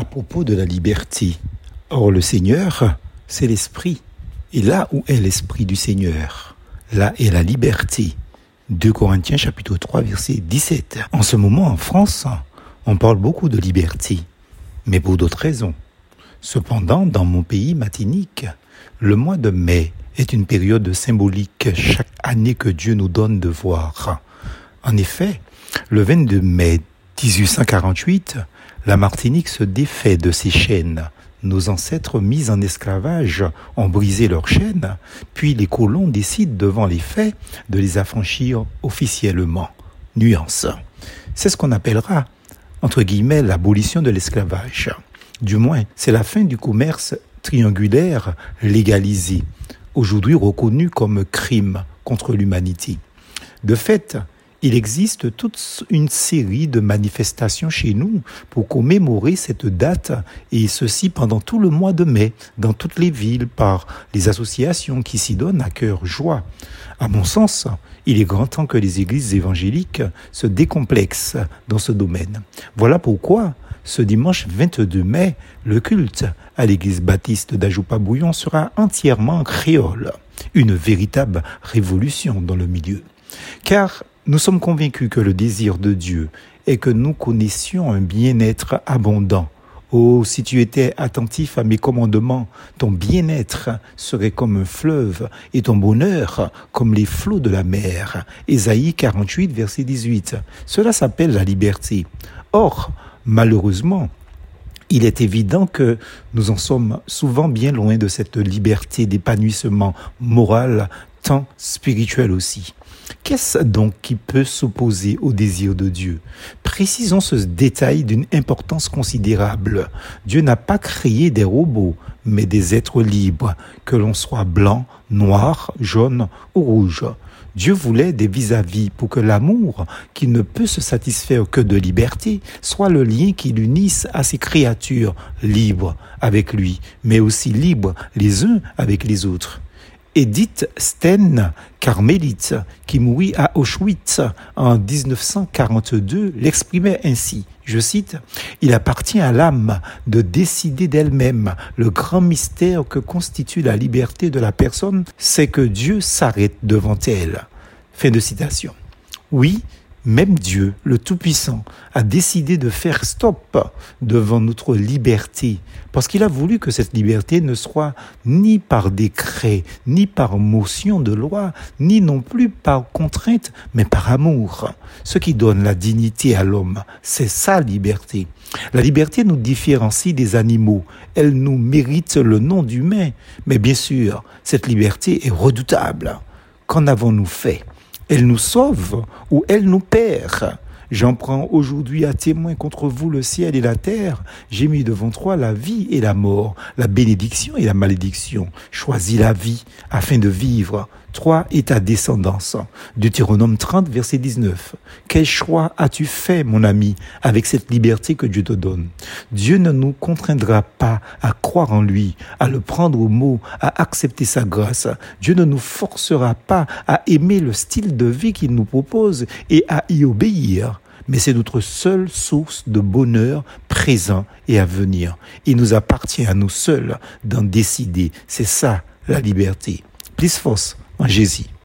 à propos de la liberté. Or le Seigneur, c'est l'Esprit. Et là où est l'Esprit du Seigneur, là est la liberté. 2 Corinthiens chapitre 3 verset 17. En ce moment en France, on parle beaucoup de liberté, mais pour d'autres raisons. Cependant, dans mon pays matinique, le mois de mai est une période symbolique chaque année que Dieu nous donne de voir. En effet, le 22 mai 1848, la Martinique se défait de ses chaînes. Nos ancêtres mis en esclavage ont brisé leurs chaînes, puis les colons décident devant les faits de les affranchir officiellement. Nuance. C'est ce qu'on appellera, entre guillemets, l'abolition de l'esclavage. Du moins, c'est la fin du commerce triangulaire légalisé, aujourd'hui reconnu comme crime contre l'humanité. De fait, il existe toute une série de manifestations chez nous pour commémorer cette date et ceci pendant tout le mois de mai dans toutes les villes par les associations qui s'y donnent à cœur joie. À mon sens, il est grand temps que les églises évangéliques se décomplexent dans ce domaine. Voilà pourquoi ce dimanche 22 mai, le culte à l'église baptiste d'Ajoupa-Bouillon sera entièrement créole. Une véritable révolution dans le milieu. Car nous sommes convaincus que le désir de Dieu est que nous connaissions un bien-être abondant. Oh, si tu étais attentif à mes commandements, ton bien-être serait comme un fleuve et ton bonheur comme les flots de la mer. Ésaïe 48, verset 18. Cela s'appelle la liberté. Or, malheureusement, il est évident que nous en sommes souvent bien loin de cette liberté d'épanouissement moral, tant spirituel aussi. Qu'est-ce donc qui peut s'opposer au désir de Dieu? Précisons ce détail d'une importance considérable. Dieu n'a pas créé des robots, mais des êtres libres, que l'on soit blanc, noir, jaune ou rouge. Dieu voulait des vis-à-vis pour que l'amour, qui ne peut se satisfaire que de liberté, soit le lien qui l'unisse à ses créatures libres avec lui, mais aussi libres les uns avec les autres. Edith Sten, carmélite, qui mourut à Auschwitz en 1942, l'exprimait ainsi, je cite, Il appartient à l'âme de décider d'elle-même. Le grand mystère que constitue la liberté de la personne, c'est que Dieu s'arrête devant elle. Fin de citation. Oui, même Dieu, le Tout-Puissant, a décidé de faire stop devant notre liberté, parce qu'il a voulu que cette liberté ne soit ni par décret, ni par motion de loi, ni non plus par contrainte, mais par amour. Ce qui donne la dignité à l'homme, c'est sa liberté. La liberté nous différencie des animaux, elle nous mérite le nom d'humain, mais bien sûr, cette liberté est redoutable. Qu'en avons-nous fait? Elle nous sauve ou elle nous perd. J'en prends aujourd'hui à témoin contre vous le ciel et la terre. J'ai mis devant toi la vie et la mort, la bénédiction et la malédiction. Choisis la vie afin de vivre, toi et ta descendance. Deutéronome 30, verset 19. Quel choix as-tu fait, mon ami, avec cette liberté que Dieu te donne? Dieu ne nous contraindra pas à croire en lui, à le prendre au mot, à accepter sa grâce. Dieu ne nous forcera pas à aimer le style de vie qu'il nous propose et à y obéir mais c'est notre seule source de bonheur présent et à venir. Il nous appartient à nous seuls d'en décider. C'est ça la liberté. Plus force en Jésus.